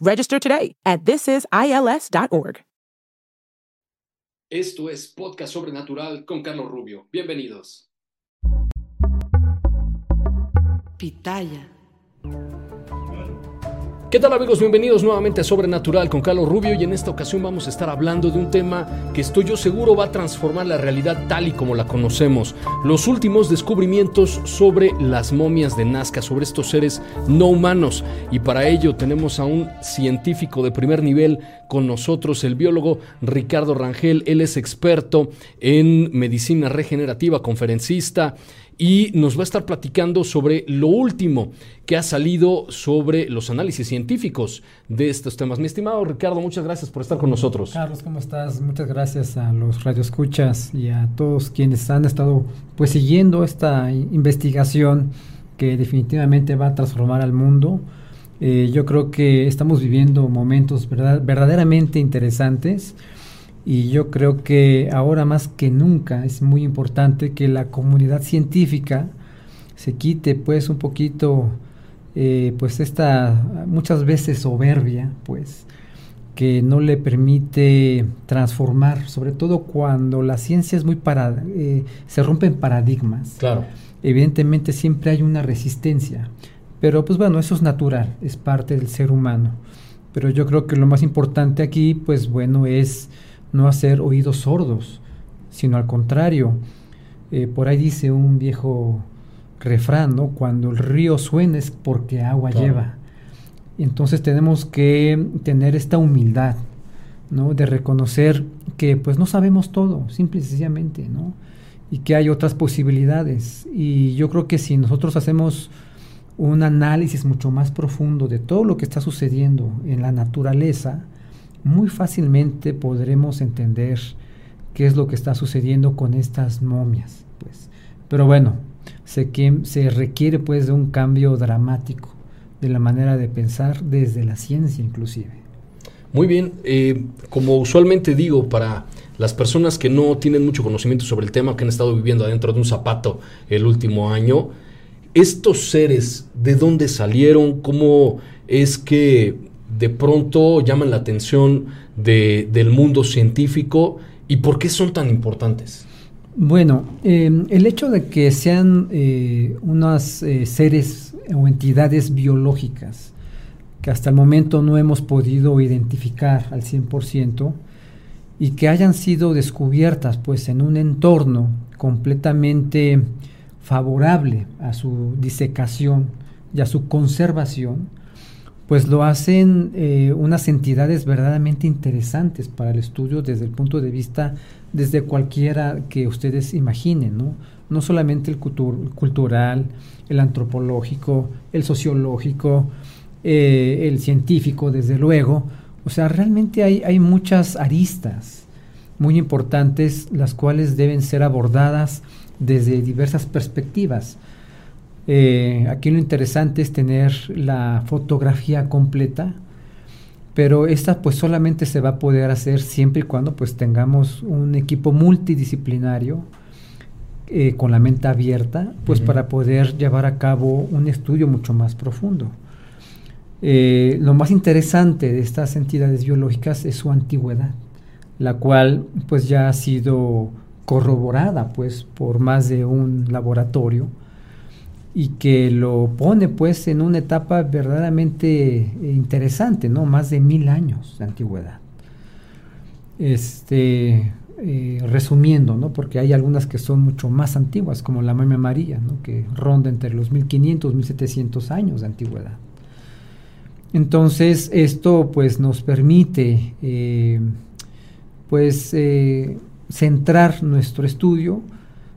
Register today at thisisils.org. Esto es Podcast Sobrenatural con Carlos Rubio. Bienvenidos. Pitaya. ¿Qué tal amigos? Bienvenidos nuevamente a Sobrenatural con Carlos Rubio y en esta ocasión vamos a estar hablando de un tema que estoy yo seguro va a transformar la realidad tal y como la conocemos. Los últimos descubrimientos sobre las momias de Nazca, sobre estos seres no humanos. Y para ello tenemos a un científico de primer nivel con nosotros, el biólogo Ricardo Rangel. Él es experto en medicina regenerativa, conferencista y nos va a estar platicando sobre lo último que ha salido sobre los análisis científicos de estos temas. Mi estimado Ricardo, muchas gracias por estar con nosotros. Carlos, ¿cómo estás? Muchas gracias a los radioescuchas y a todos quienes han estado pues siguiendo esta investigación que definitivamente va a transformar al mundo. Eh, yo creo que estamos viviendo momentos verdaderamente interesantes y yo creo que ahora más que nunca es muy importante que la comunidad científica se quite pues un poquito eh, pues esta muchas veces soberbia pues que no le permite transformar sobre todo cuando la ciencia es muy para eh, se rompen paradigmas. Claro. Evidentemente siempre hay una resistencia pero pues bueno eso es natural es parte del ser humano. Pero yo creo que lo más importante aquí pues bueno es no hacer oídos sordos, sino al contrario. Eh, por ahí dice un viejo refrán, ¿no? Cuando el río suena es porque agua lleva. Entonces tenemos que tener esta humildad, ¿no? De reconocer que pues no sabemos todo, simple y sencillamente, ¿no? Y que hay otras posibilidades. Y yo creo que si nosotros hacemos un análisis mucho más profundo de todo lo que está sucediendo en la naturaleza, muy fácilmente podremos entender qué es lo que está sucediendo con estas momias. Pues. Pero bueno, se, se requiere pues de un cambio dramático de la manera de pensar desde la ciencia inclusive. Muy bien, eh, como usualmente digo, para las personas que no tienen mucho conocimiento sobre el tema, que han estado viviendo adentro de un zapato el último año, estos seres, ¿de dónde salieron? ¿Cómo es que de pronto llaman la atención del mundo científico y por qué son tan importantes? Bueno, em, el hecho de que sean eh, unos eh, seres o entidades biológicas que hasta el momento no hemos podido identificar al 100% y que hayan sido descubiertas pues en un entorno completamente favorable a su disecación y a su conservación, pues lo hacen eh, unas entidades verdaderamente interesantes para el estudio desde el punto de vista, desde cualquiera que ustedes imaginen, ¿no? No solamente el cultural, el antropológico, el sociológico, eh, el científico, desde luego. O sea, realmente hay, hay muchas aristas muy importantes, las cuales deben ser abordadas desde diversas perspectivas. Eh, aquí lo interesante es tener la fotografía completa, pero esta pues solamente se va a poder hacer siempre y cuando pues tengamos un equipo multidisciplinario eh, con la mente abierta, pues para poder llevar a cabo un estudio mucho más profundo. Eh, lo más interesante de estas entidades biológicas es su antigüedad, la cual pues ya ha sido corroborada pues por más de un laboratorio y que lo pone pues en una etapa verdaderamente interesante, ¿no? Más de mil años de antigüedad. Este, eh, resumiendo, ¿no? Porque hay algunas que son mucho más antiguas, como la Mamia María, ¿no? Que ronda entre los 1500 1700 años de antigüedad. Entonces, esto pues nos permite eh, pues eh, centrar nuestro estudio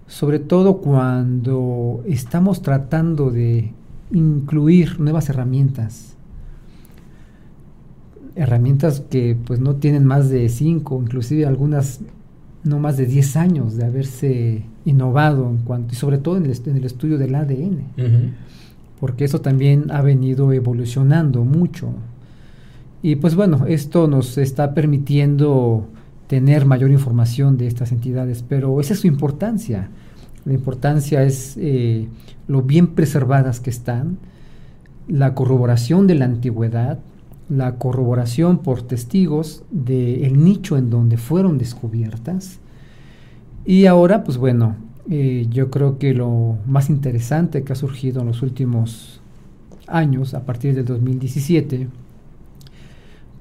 sobre todo cuando estamos tratando de incluir nuevas herramientas. Herramientas que pues no tienen más de 5, inclusive algunas no más de 10 años de haberse innovado en cuanto, y sobre todo en el, en el estudio del ADN, porque eso también ha venido evolucionando mucho. Y pues bueno, esto nos está permitiendo tener mayor información de estas entidades, pero esa es su importancia. La importancia es eh, lo bien preservadas que están, la corroboración de la antigüedad, la corroboración por testigos del nicho en donde fueron descubiertas. Y ahora, pues bueno, eh, yo creo que lo más interesante que ha surgido en los últimos años, a partir del 2017,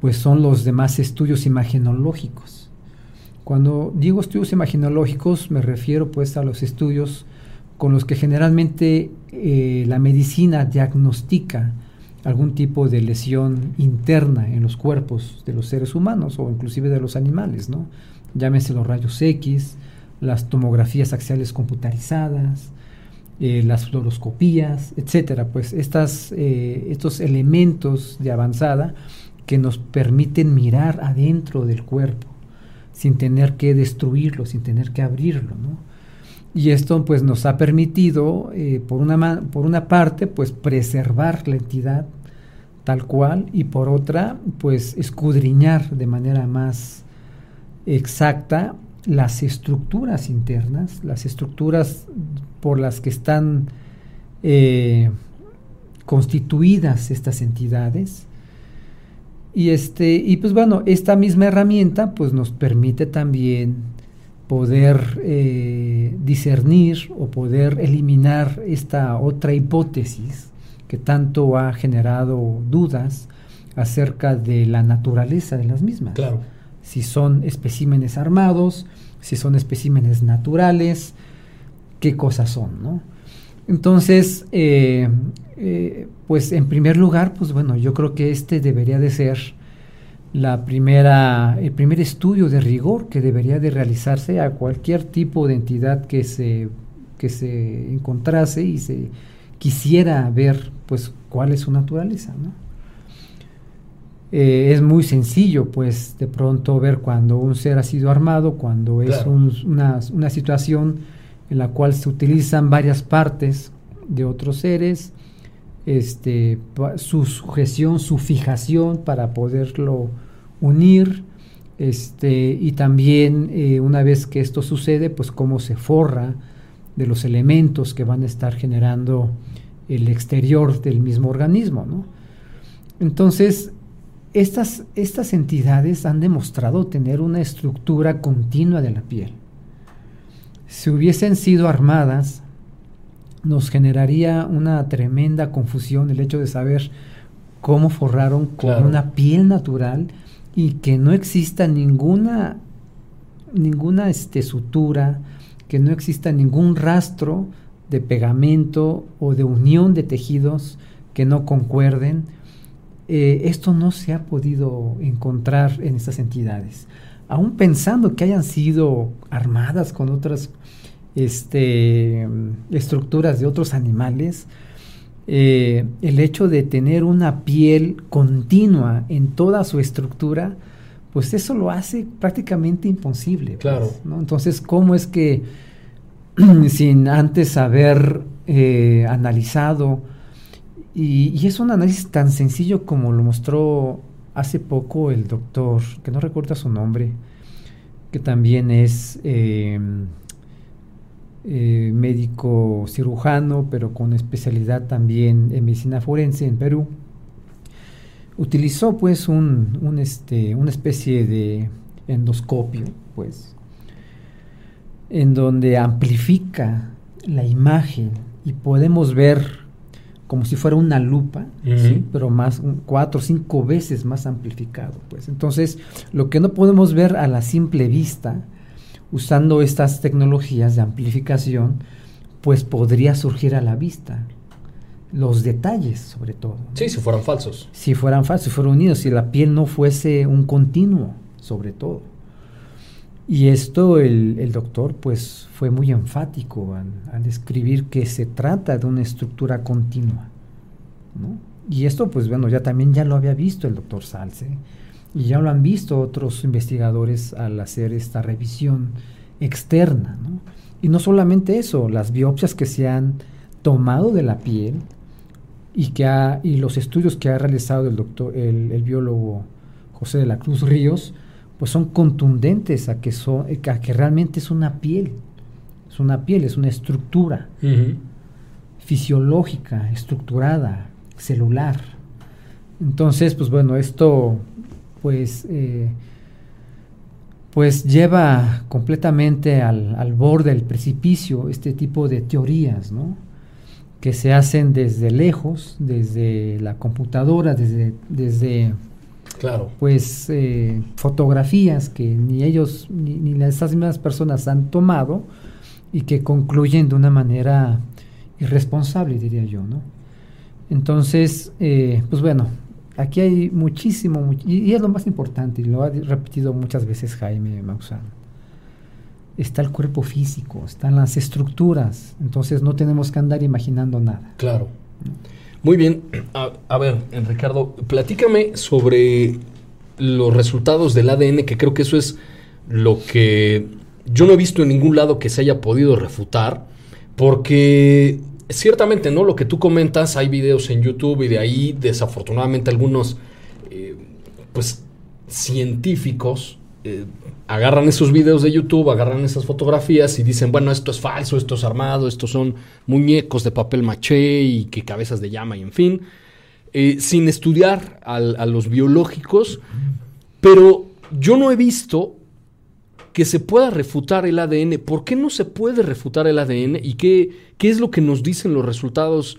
pues son los demás estudios imagenológicos cuando digo estudios imaginológicos me refiero pues a los estudios con los que generalmente eh, la medicina diagnostica algún tipo de lesión interna en los cuerpos de los seres humanos o inclusive de los animales, ¿no? Llámese los rayos X, las tomografías axiales computarizadas, eh, las fluoroscopías, etcétera. Pues estas, eh, estos elementos de avanzada que nos permiten mirar adentro del cuerpo sin tener que destruirlo, sin tener que abrirlo, ¿no? Y esto pues nos ha permitido, eh, por, una por una parte, pues preservar la entidad tal cual y por otra, pues escudriñar de manera más exacta las estructuras internas, las estructuras por las que están eh, constituidas estas entidades, y, este, y pues bueno, esta misma herramienta pues nos permite también poder eh, discernir o poder eliminar esta otra hipótesis que tanto ha generado dudas acerca de la naturaleza de las mismas. Claro. Si son especímenes armados, si son especímenes naturales, qué cosas son, ¿no? Entonces, eh, eh, pues en primer lugar, pues bueno, yo creo que este debería de ser la primera, el primer estudio de rigor que debería de realizarse a cualquier tipo de entidad que se, que se encontrase y se quisiera ver pues cuál es su naturaleza, ¿no? Eh, es muy sencillo, pues, de pronto ver cuando un ser ha sido armado, cuando es una, una situación en la cual se utilizan varias partes de otros seres, este, su sujeción, su fijación para poderlo unir, este, y también eh, una vez que esto sucede, pues cómo se forra de los elementos que van a estar generando el exterior del mismo organismo. ¿no? Entonces, estas, estas entidades han demostrado tener una estructura continua de la piel si hubiesen sido armadas, nos generaría una tremenda confusión el hecho de saber cómo forraron con una piel natural y que no exista ninguna ninguna este, sutura, que no exista ningún rastro de pegamento o de unión de tejidos que no concuerden. Eh, esto no se ha podido encontrar en estas entidades aún pensando que hayan sido armadas con otras este, estructuras de otros animales, eh, el hecho de tener una piel continua en toda su estructura, pues eso lo hace prácticamente imposible. Pues, claro. Entonces, ¿cómo es que sin antes haber eh, analizado, y, y, es un análisis tan sencillo como lo mostró hace poco el doctor, que no recuerda su nombre, que también es em, eh, médico cirujano, pero con especialidad también en medicina forense en Perú, utilizó pues un, este, una especie de endoscopio, pues, en donde amplifica la imagen y podemos ver como si fuera una lupa, pero más cuatro o cinco veces más amplificado. Pues. Entonces, lo que no podemos ver a la simple vista, usando estas tecnologías de amplificación, pues podría surgir a la vista. Los detalles, sobre todo. Sí, si fueran falsos. Si fueran falsos, si fueran unidos, si la piel no fuese un continuo, sobre todo. Y esto el, doctor pues fue muy enfático al, describir que se trata de una estructura continua. Y esto pues bueno, ya también ya lo había visto el doctor Salce y ya lo han visto otros investigadores al hacer esta revisión externa. Y no solamente eso, las biopsias que se han tomado de la piel y, que ha, y los estudios que ha realizado el, doctor, el biólogo José de la Cruz Ríos, pues son contundentes a que, son, a que realmente es una piel. Es una piel, es una estructura fisiológica, estructurada, celular. Entonces, pues bueno, esto pues, eh, pues lleva completamente al, al, borde del precipicio este tipo de teorías, ¿no? que se hacen desde lejos, desde la computadora, desde, desde Claro. Pues eh, fotografías que ni ellos ni, ni esas mismas personas han tomado y que concluyen de una manera irresponsable, diría yo, ¿no? Entonces, eh, pues bueno, aquí hay muchísimo, y, es lo más importante, y lo ha repetido muchas veces Jaime Maussan. Está el cuerpo físico, están las estructuras, entonces no tenemos que andar imaginando nada. Claro. Muy bien. A, ver, Ricardo, platícame sobre los resultados del ADN, que creo que eso es lo que yo no he visto en ningún lado que se haya podido refutar, porque ciertamente, ¿no? Lo que tú comentas, hay videos en YouTube y de ahí, desafortunadamente, algunos, eh, pues, científicos eh, agarran esos videos de YouTube, agarran esas fotografías y dicen, bueno, esto es falso, esto es armado, estos son muñecos de papel maché y que cabezas de llama y en fin, eh, sin estudiar a los biológicos, pero yo no he visto que se pueda refutar el ADN. ¿Por qué no se puede refutar el ADN y qué, qué es lo que nos dicen los resultados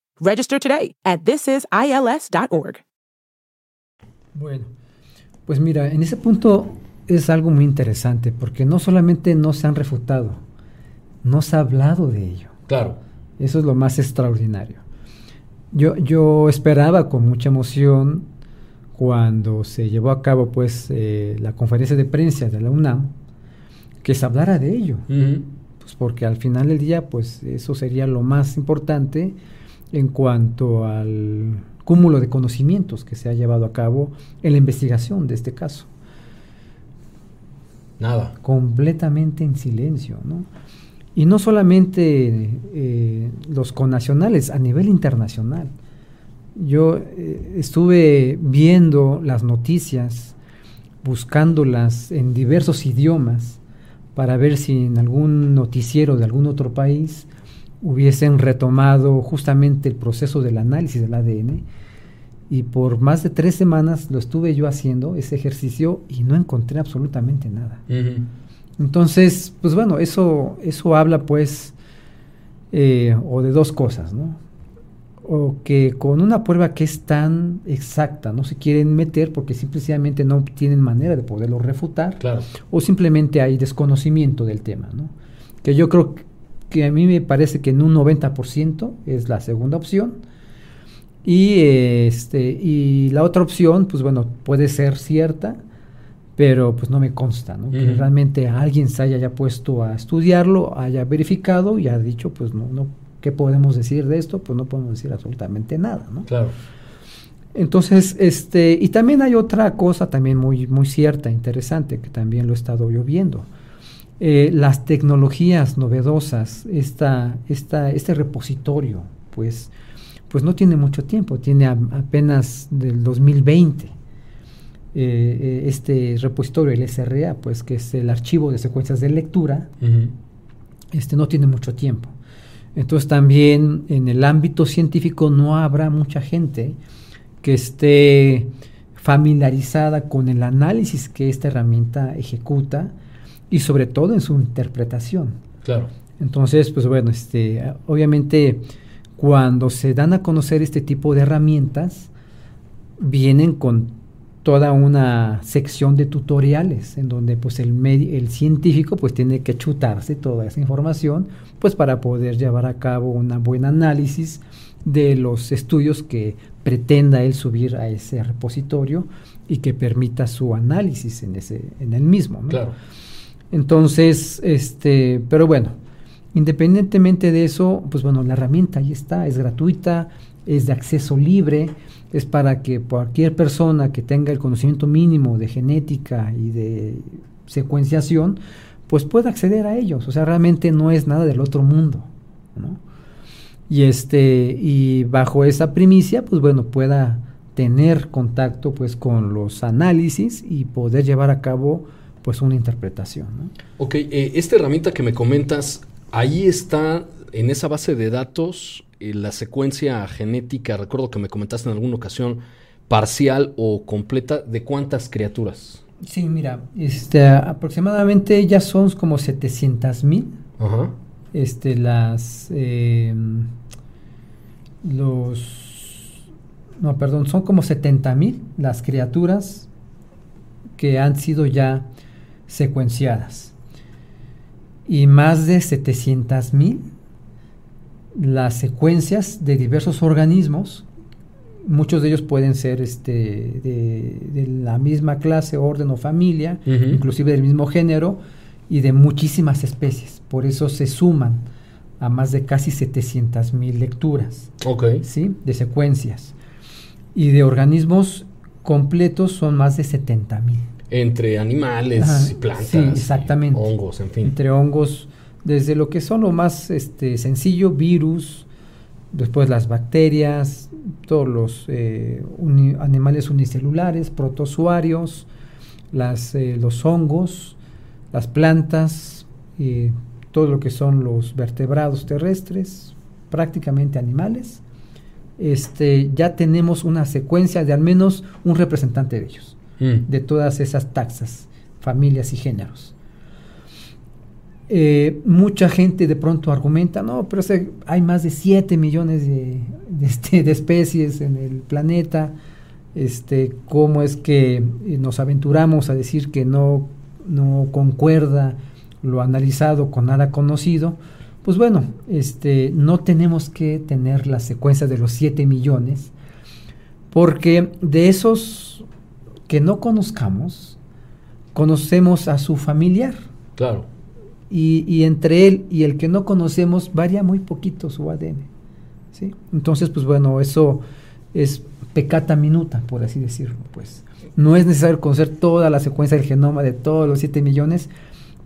Register today at thisisils.org. Bueno, pues mira, en ese punto es algo muy interesante porque no solamente no se han refutado, no se ha hablado de ello. Claro. Eso es lo más extraordinario. Yo, yo esperaba con mucha emoción cuando se llevó a cabo pues eh, la conferencia de prensa de la UNAM que se hablara de ello. Pues porque al final del día pues eso sería lo más importante en cuanto al cúmulo de conocimientos que se ha llevado a cabo en la investigación de este caso. Nada. Completamente en silencio, ¿no? Y no solamente eh, los connacionales, a nivel internacional. Yo eh, estuve viendo las noticias, buscándolas en diversos idiomas, para ver si en algún noticiero de algún otro país hubiesen retomado justamente el proceso del análisis del ADN. Y por más de tres semanas lo estuve yo haciendo, ese ejercicio, y no encontré absolutamente nada. Entonces, pues bueno, eso, eso habla pues eh, o de dos cosas, ¿no? O que con una prueba que es tan exacta no se quieren meter porque simplemente no tienen manera de poderlo refutar, o simplemente hay desconocimiento del tema, ¿no? Que yo creo que que a mí me parece que en un 90% es la segunda opción. Y, este, y la otra opción, pues bueno, puede ser cierta, pero pues no me consta, ¿no? Que realmente alguien se haya ya puesto a estudiarlo, haya verificado y haya dicho, pues no, no, ¿qué podemos decir de esto? Pues no podemos decir absolutamente nada, ¿no? Claro. Entonces, este, y también hay otra cosa también muy, muy cierta, interesante, que también lo he estado yo viendo. Eh, las tecnologías novedosas, esta, esta, este repositorio pues, pues no tiene mucho tiempo, tiene apenas del 2020. Eh, eh, este repositorio, el SRA, pues que es el archivo de secuencias de lectura, este no tiene mucho tiempo. Entonces también en el ámbito científico no habrá mucha gente que esté familiarizada con el análisis que esta herramienta ejecuta y sobre todo en su interpretación. Claro. Entonces, pues bueno, este, obviamente cuando se dan a conocer este tipo de herramientas, vienen con toda una sección de tutoriales en donde pues el, el científico pues tiene que chutarse toda esa información pues para poder llevar a cabo un buen análisis de los estudios que pretenda él subir a ese repositorio y que permita su análisis en ese en el mismo claro. Entonces este pero bueno independientemente de eso pues bueno la herramienta ahí está es gratuita es de acceso libre es para que cualquier persona que tenga el conocimiento mínimo de genética y de secuenciación pues pueda acceder a ellos o sea realmente no es nada del otro mundo ¿no? y este y bajo esa primicia pues bueno pueda tener contacto pues con los análisis y poder llevar a cabo pues una interpretación ¿no? ok eh, esta herramienta que me comentas ahí está en esa base de datos eh, la secuencia genética recuerdo que me comentaste en alguna ocasión parcial o completa de cuántas criaturas sí mira este aproximadamente ya son como 700 mil. Este las eh, los, no, perdón, son como 70 mil las criaturas que han sido ya secuenciadas y más de 700 mil las secuencias de diversos organismos muchos de ellos pueden ser este, de, la misma clase, orden o familia, inclusive del mismo género y de muchísimas especies. Por eso se suman a más de casi 700 mil lecturas ¿sí? de secuencias. Y de organismos completos son más de 70 mil. Entre animales y plantas. exactamente. hongos, en fin. Entre hongos, desde lo que son lo más este, sencillo, virus, después las bacterias, todos los eh, animales unicelulares, protozoarios, las, eh, los hongos, las plantas, eh, todo lo que son los vertebrados terrestres, prácticamente animales, este, ya tenemos una secuencia de al menos un representante de ellos, mm. de todas esas taxas, familias y géneros. Eh, mucha gente de pronto argumenta, no, pero hay más de 7 millones de, este, de, especies en el planeta, este, ¿cómo es que nos aventuramos a decir que no, no concuerda lo analizado con nada conocido, pues bueno, este, no tenemos que tener la secuencia de los 7 millones, porque de esos que no conozcamos, conocemos a su familiar. Claro. Y, y, entre él y el que no conocemos varía muy poquito su ADN. ¿sí? Entonces, pues bueno, eso es pecata minuta, por así decirlo. Pues no es necesario conocer toda la secuencia del genoma de todos los 7 millones,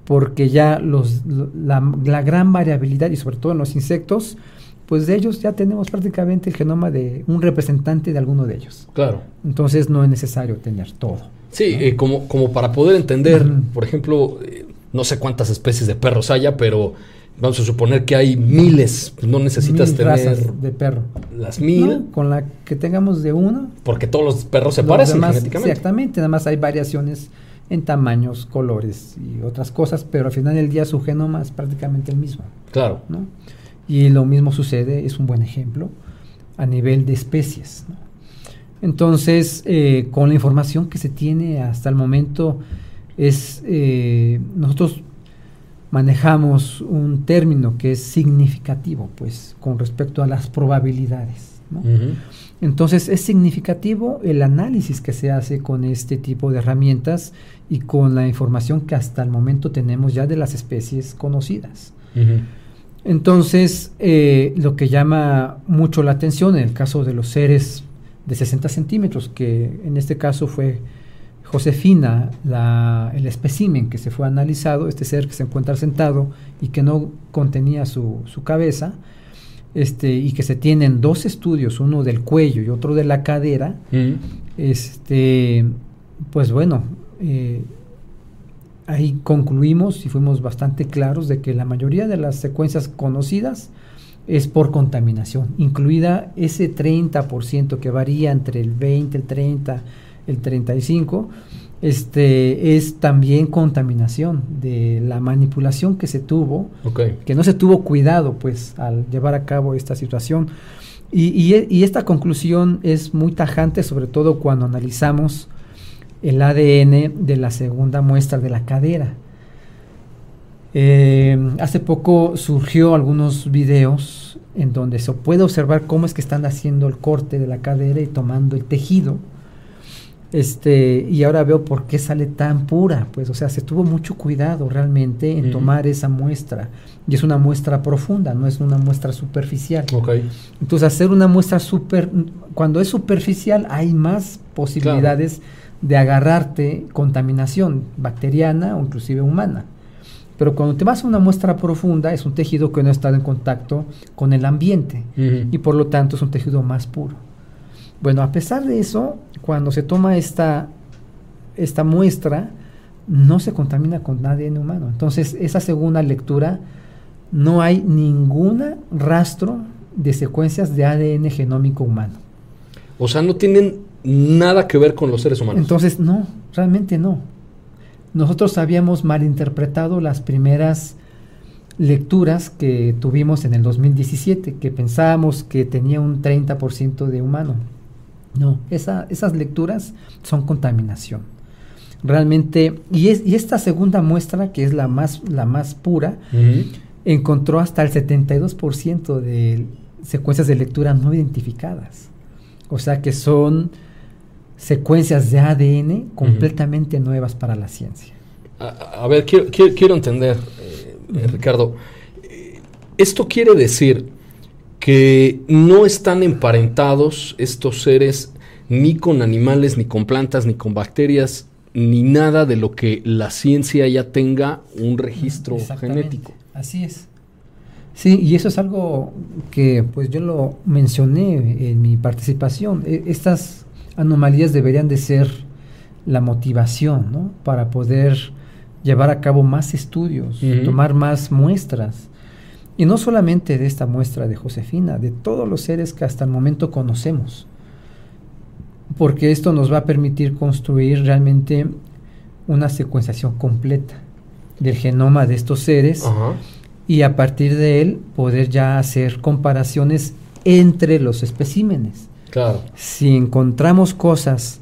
porque ya los, la, gran variabilidad y sobre todo en los insectos, pues de ellos ya tenemos prácticamente el genoma de un representante de alguno de ellos. Claro. Entonces no es necesario tener todo. Sí, eh, como, como para poder entender, por ejemplo, eh, no sé cuántas especies de perros haya, pero vamos a suponer que hay miles, pues no necesitas tener de perro. Las mil. con la que tengamos de uno. Porque todos los perros se parecen genéticamente. Exactamente, nada más hay variaciones en tamaños, colores y otras cosas, pero al final del día su genoma es prácticamente el mismo. Claro. ¿no? Y lo mismo sucede, es un buen ejemplo, a nivel de especies. Entonces, eh, con la información que se tiene hasta el momento, es eh, nosotros manejamos un término que es significativo, pues, con respecto a las probabilidades. ¿no? Entonces es significativo el análisis que se hace con este tipo de herramientas y con la información que hasta el momento tenemos ya de las especies conocidas. Entonces, eh, lo que llama mucho la atención en el caso de los seres de 60 centímetros, que en este caso fue Josefina, el espécimen que se fue analizado, este ser que se encuentra sentado y que no contenía su, su cabeza, este, y que se tienen dos estudios, uno del cuello y otro de la cadera, este, pues bueno, eh, ahí concluimos y fuimos bastante claros de que la mayoría de las secuencias conocidas es por contaminación, incluida ese 30% que varía entre el 20, el 30, el 35, este, es también contaminación de la manipulación que se tuvo, que no se tuvo cuidado pues al llevar a cabo esta situación. Y, y, esta conclusión es muy tajante, sobre todo cuando analizamos el ADN de la segunda muestra de la cadera. Eh, hace poco surgió algunos videos en donde se puede observar cómo es que están haciendo el corte de la cadera y tomando el tejido. Este, y ahora veo por qué sale tan pura, pues, o sea, se tuvo mucho cuidado realmente en tomar esa muestra. Y es una muestra profunda, no es una muestra superficial. Entonces, hacer una muestra super, cuando es superficial, hay más posibilidades de agarrarte contaminación bacteriana o inclusive humana. Pero cuando te vas a una muestra profunda, es un tejido que no ha estado en contacto con el ambiente y por lo tanto es un tejido más puro. Bueno, a pesar de eso, cuando se toma esta, esta muestra, no se contamina con ADN humano. Entonces, esa segunda lectura, no hay ningún rastro de secuencias de ADN genómico humano. O sea, no tienen nada que ver con los seres humanos. Entonces, no, realmente no. Nosotros habíamos malinterpretado las primeras lecturas que tuvimos en el 2017, que pensábamos que tenía un 30% de humano. No, esas lecturas son contaminación. Realmente, y, es, y esta segunda muestra, que es la más, la más pura, encontró hasta el 72% de secuencias de lectura no identificadas. O sea que son secuencias de ADN completamente nuevas para la ciencia. A, ver, quiero, quiero, entender, eh, Ricardo, esto quiere decir que no están emparentados estos seres ni con animales, ni con plantas, ni con bacterias, ni nada de lo que la ciencia ya tenga un registro genético. Así es. Sí, y eso es algo que pues yo lo mencioné en mi participación. E, estas anomalías deberían de ser la motivación ¿no? para poder llevar a cabo más estudios, tomar más muestras. Y no solamente de esta muestra de Josefina, de todos los seres que hasta el momento conocemos. Porque esto nos va a permitir construir realmente una secuenciación completa del genoma de estos seres y a partir de él poder ya hacer comparaciones entre los especímenes. Si encontramos cosas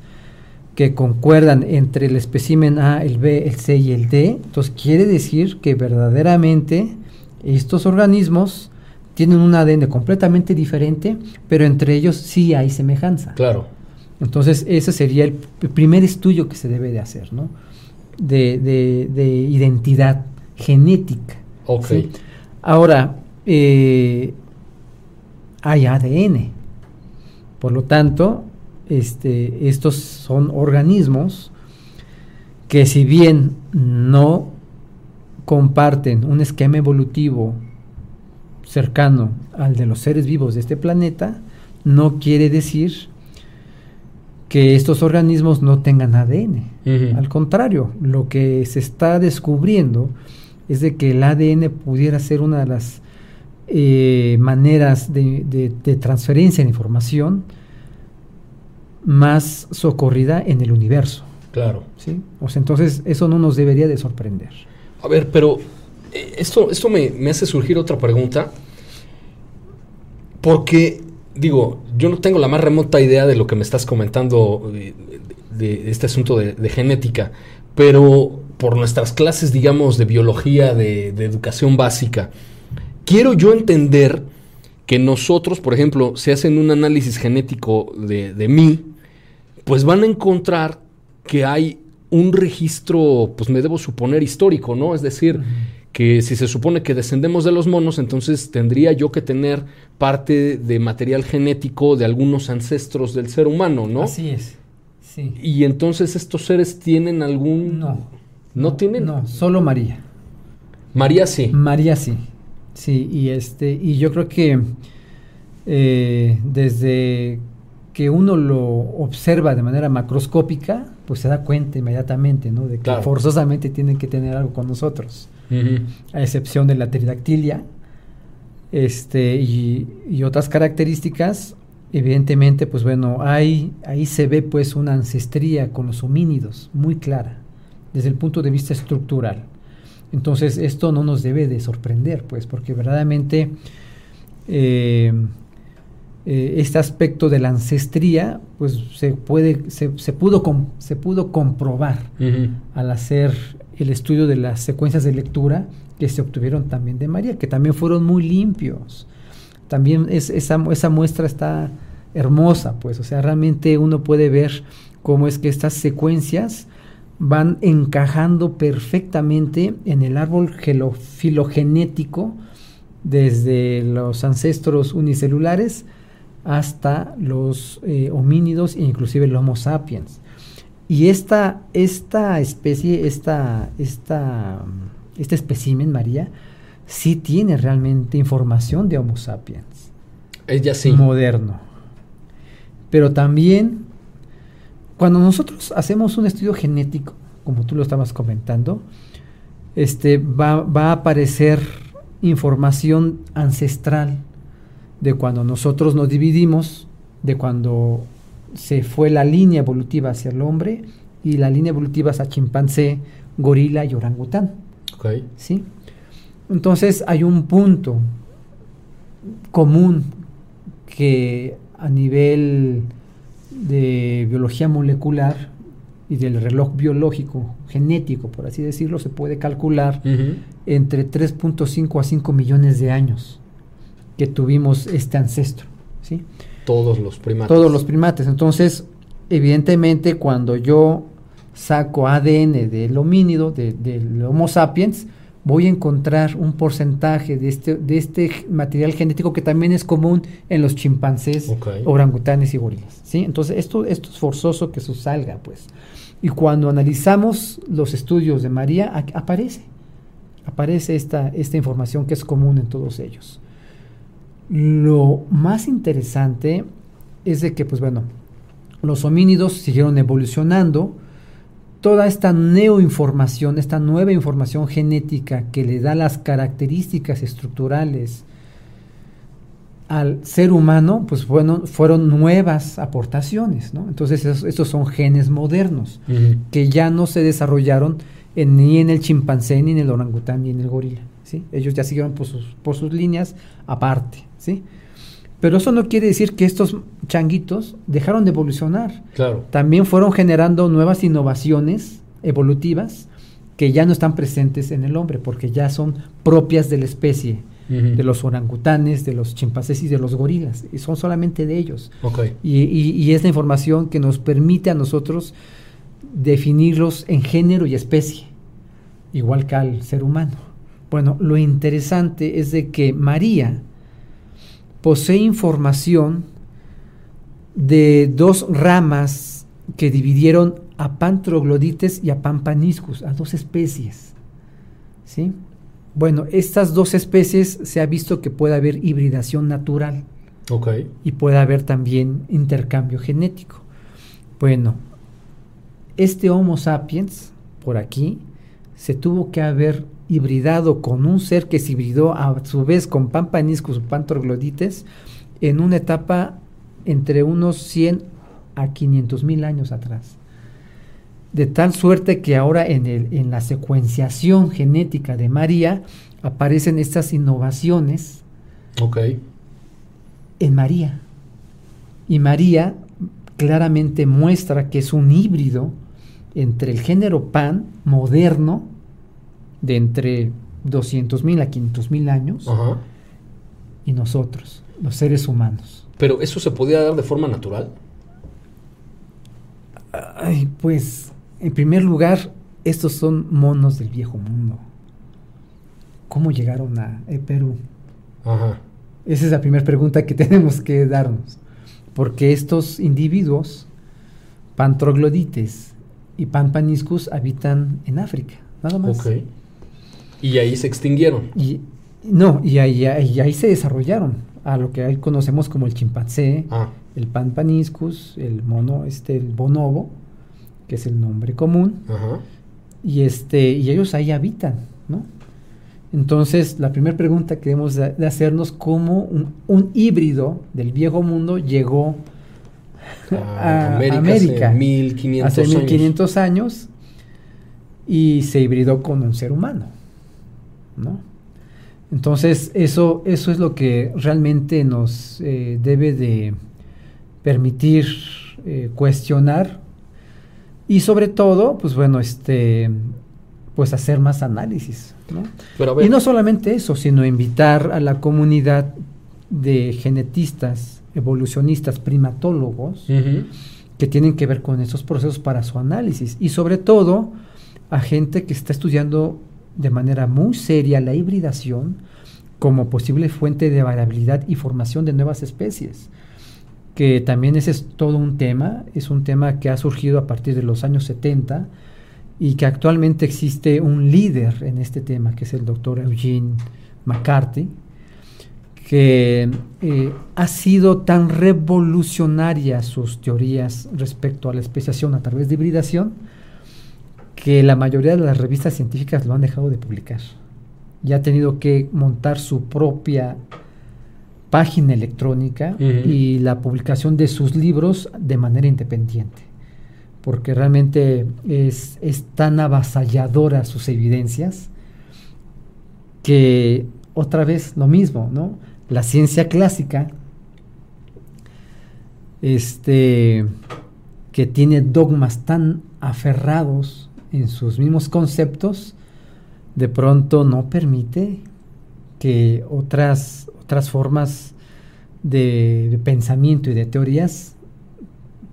que concuerdan entre el espécimen A, el B, el C y el D, entonces quiere decir que verdaderamente estos organismos tienen un ADN completamente diferente, pero entre ellos sí hay semejanza. Claro. Entonces, ese sería el primer estudio que se debe de hacer, ¿no? De, identidad genética. Ok. Ahora, eh, hay ADN. Por lo tanto, este, estos son organismos que si bien no comparten un esquema evolutivo cercano al de los seres vivos de este planeta, no quiere decir que estos organismos no tengan ADN. Al contrario, lo que se está descubriendo es de que el ADN pudiera ser una de las eh, maneras de, transferencia de información más socorrida en el universo. Claro. ¿sí? O sea, entonces eso no nos debería de sorprender. A ver, pero eh, esto, esto me, me, hace surgir otra pregunta. Porque, digo, yo no tengo la más remota idea de lo que me estás comentando de, este asunto de, de, genética, pero por nuestras clases, digamos, de biología, de educación básica, quiero yo entender que nosotros, por ejemplo, si hacen un análisis genético de, mí, pues van a encontrar que hay un registro, pues me debo suponer histórico, ¿no? Es decir, que si se supone que descendemos de los monos, entonces tendría yo que tener parte de material genético de algunos ancestros del ser humano, ¿no? Así es. Sí. Y entonces estos seres tienen algún... No. ¿No, tienen? No, solo María. María sí. María sí. Sí, y este, y yo creo que eh, desde que uno lo observa de manera macroscópica, pues se da cuenta inmediatamente, ¿no? De que Claro. forzosamente tienen que tener algo con nosotros, a excepción de la pteridactilia, este, y, y otras características, evidentemente, pues bueno, hay, ahí se ve pues una ancestría con los homínidos muy clara, desde el punto de vista estructural. Entonces, esto no nos debe de sorprender, pues, porque verdaderamente eh, eh, este aspecto de la ancestría, pues se puede, se, se pudo, com- se pudo comprobar al hacer el estudio de las secuencias de lectura que se obtuvieron también de María, que también fueron muy limpios. También es, esa, esa muestra está hermosa, pues, o sea, realmente uno puede ver cómo es que estas secuencias van encajando perfectamente en el árbol filogenético desde los ancestros unicelulares hasta los eh, homínidos e inclusive el Homo sapiens. Y esta, esta especie, esta, esta, este espécimen, María, sí tiene realmente información de Homo sapiens Ella sí. moderno. Pero también, cuando nosotros hacemos un estudio genético, como tú lo estabas comentando, este, va, va a aparecer información ancestral de cuando nosotros nos dividimos, de cuando se fue la línea evolutiva hacia el hombre y la línea evolutiva hacia chimpancé, gorila y orangután. Ok. ¿sí? Entonces hay un punto común que a nivel de biología molecular y del reloj biológico, genético, por así decirlo, se puede calcular Ujú. entre 3.5 a 5 millones de años que tuvimos este ancestro, ¿sí? Todos los primates. Todos los primates. Entonces, evidentemente, cuando yo saco ADN del homínido, de- del Homo sapiens, voy a encontrar un porcentaje de este, de este material genético que también es común en los chimpancés, Ok. orangutanes y gorilas. ¿sí? Entonces, esto, esto es forzoso que eso salga, pues. Y cuando analizamos los estudios de María, a- aparece. Aparece esta, esta información que es común en todos ellos. Lo más interesante es de que, pues bueno, los homínidos siguieron evolucionando. Toda esta neoinformación, esta nueva información genética que le da las características estructurales al ser humano, pues bueno, fueron nuevas aportaciones, ¿no? Entonces, esos- estos son genes modernos que ya no se desarrollaron en- ni en el chimpancé, ni en el orangután, ni en el gorila. ¿sí? Ellos ya siguieron por sus, por sus líneas aparte. ¿sí? Pero eso no quiere decir que estos changuitos dejaron de evolucionar. Claro. También fueron generando nuevas innovaciones evolutivas que ya no están presentes en el hombre, porque ya son propias de la especie, de los orangutanes, de los chimpancés y de los gorilas. Y son solamente de ellos. Y- y es la información que nos permite a nosotros definirlos en género y especie, igual que al ser humano. Bueno, lo interesante es de que María posee información de dos ramas que dividieron a Pantroglodites y a Pampaniscus, a dos especies. ¿Sí? Bueno, estas dos especies se ha visto que puede haber hibridación natural Ok. y puede haber también intercambio genético. Bueno, este Homo sapiens, por aquí, se tuvo que haber hibridado con un ser que se hibridó a su vez con Pampaniscus pantroglodites en una etapa entre unos 100 a 500 mil años atrás. De tal suerte que ahora en, el- en la secuenciación genética de María aparecen estas innovaciones Ok. en María. Y María claramente muestra que es un híbrido entre el género pan moderno, de entre 200.000 a 500.000 años, Ajá. y nosotros, los seres humanos. Pero eso se podía dar de forma natural. Ay, pues, en primer lugar, estos son monos del viejo mundo. ¿Cómo llegaron a eh, Perú? Ajá. Esa es la primera pregunta que tenemos que darnos. Porque estos individuos, pantroglodites y pampaniscus, habitan en África, nada más. Y ahí se extinguieron. Y no, y ahí, ahí- ahí se desarrollaron. a lo que hoy conocemos como el chimpancé, Ah, el pan paniscus, el mono, este, el bonobo, que es el nombre común, ajá. y este, y ellos ahí habitan, ¿no? Entonces, la primera pregunta que debemos de, de hacernos, ¿cómo un, un híbrido del viejo mundo llegó a América, América, hace 1500 hace años. 1500 años y se hibridó con un ser humano, ¿no? Entonces, eso, eso es lo que realmente nos eh, debe de permitir eh, cuestionar y sobre todo, pues bueno, este, pues hacer más análisis, ¿no? Pero Y no solamente eso, sino invitar a la comunidad de genetistas, evolucionistas, primatólogos, que tienen que ver con esos procesos para su análisis. Y sobre todo a gente que está estudiando de manera muy seria la hibridación como posible fuente de variabilidad y formación de nuevas especies. Que también ese es todo un tema, es un tema que ha surgido a partir de los años 70 y que actualmente existe un líder en este tema, que es el doctor Eugene McCarthy, que eh, ha sido tan revolucionaria sus teorías respecto a la especiación a través de hibridación que la mayoría de las revistas científicas lo han dejado de publicar. Ya ha tenido que montar su propia página electrónica y la publicación de sus libros de manera independiente, porque realmente es, es tan avasalladora sus evidencias que otra vez lo mismo, ¿no? La ciencia clásica, este, que tiene dogmas tan aferrados en sus mismos conceptos, de pronto no permite que otras, otras formas de, de pensamiento y de teorías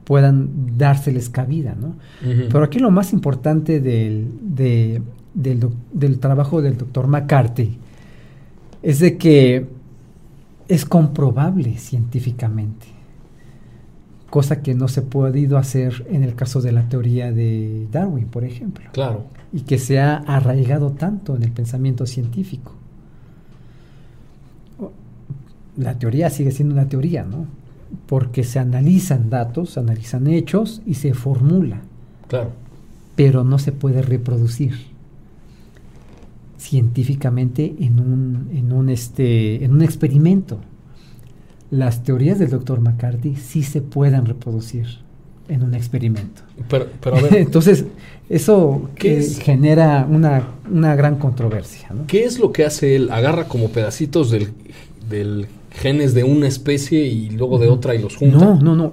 puedan dárseles cabida, ¿no? Pero aquí lo más importante del, de- del, doc- del trabajo del doctor McCarthy es de que es comprobable científicamente, cosa que no se ha podido hacer en el caso de la teoría de Darwin, por ejemplo, Claro. y que se ha arraigado tanto en el pensamiento científico. La teoría sigue siendo una teoría, ¿no? Porque se analizan datos, se analizan hechos y se formula Claro. pero no se puede reproducir científicamente en un, en un, este, en un experimento. Las teorías del doctor McCarthy sí se pueden reproducir en un experimento. Pero, pero a ver, Entonces, eso ¿Qué eh, es? genera una, una gran controversia. ¿no? ¿qué es lo que hace él? Agarra como pedacitos del, del genes de una especie y luego de otra y los junta. No, no, no.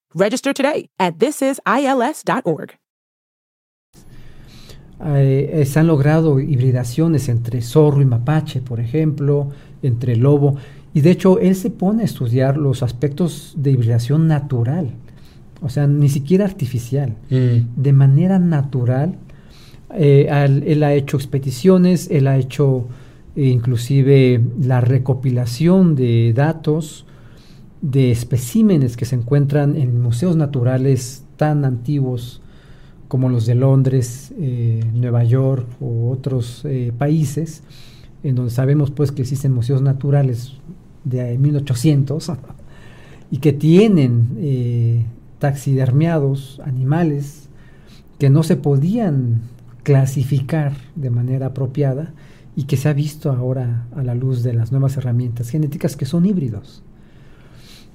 Register today at thisisils.org. Eh, se han logrado hibridaciones entre zorro y mapache, por ejemplo, entre lobo. Y de hecho, él se pone a estudiar los aspectos de hibridación natural, o sea, ni siquiera artificial, Mm. de manera natural. eh, al- él ha hecho expediciones, él ha hecho eh, inclusive la recopilación de datos de especímenes que se encuentran en museos naturales tan antiguos como los de Londres, eh, Nueva York u otros eh, países, en donde sabemos pues que existen museos naturales de 1800 y que tienen eh, taxidermiados animales que no se podían clasificar de manera apropiada y que se ha visto ahora a la luz de las nuevas herramientas genéticas que son híbridos.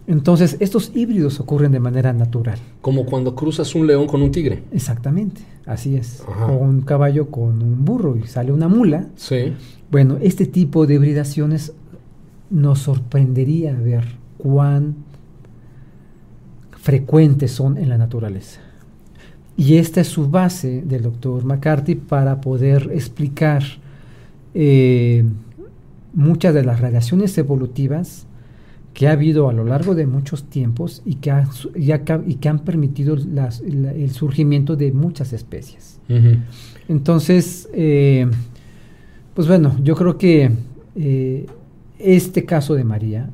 Entonces, estos híbridos ocurren de manera natural. Como cuando cruzas un león con un tigre. Exactamente, así es. Ajá. O un caballo con un burro y sale una mula. Sí. Bueno, este tipo de hibridaciones nos sorprendería ver cuán frecuentes son en la naturaleza. Y esta es su base del doctor McCarthy para poder explicar eh, muchas de las radiaciones evolutivas que ha habido a lo largo de muchos tiempos y que, y que han permitido el surgimiento de muchas especies. Entonces, eh, pues bueno, yo creo que eh, este caso de María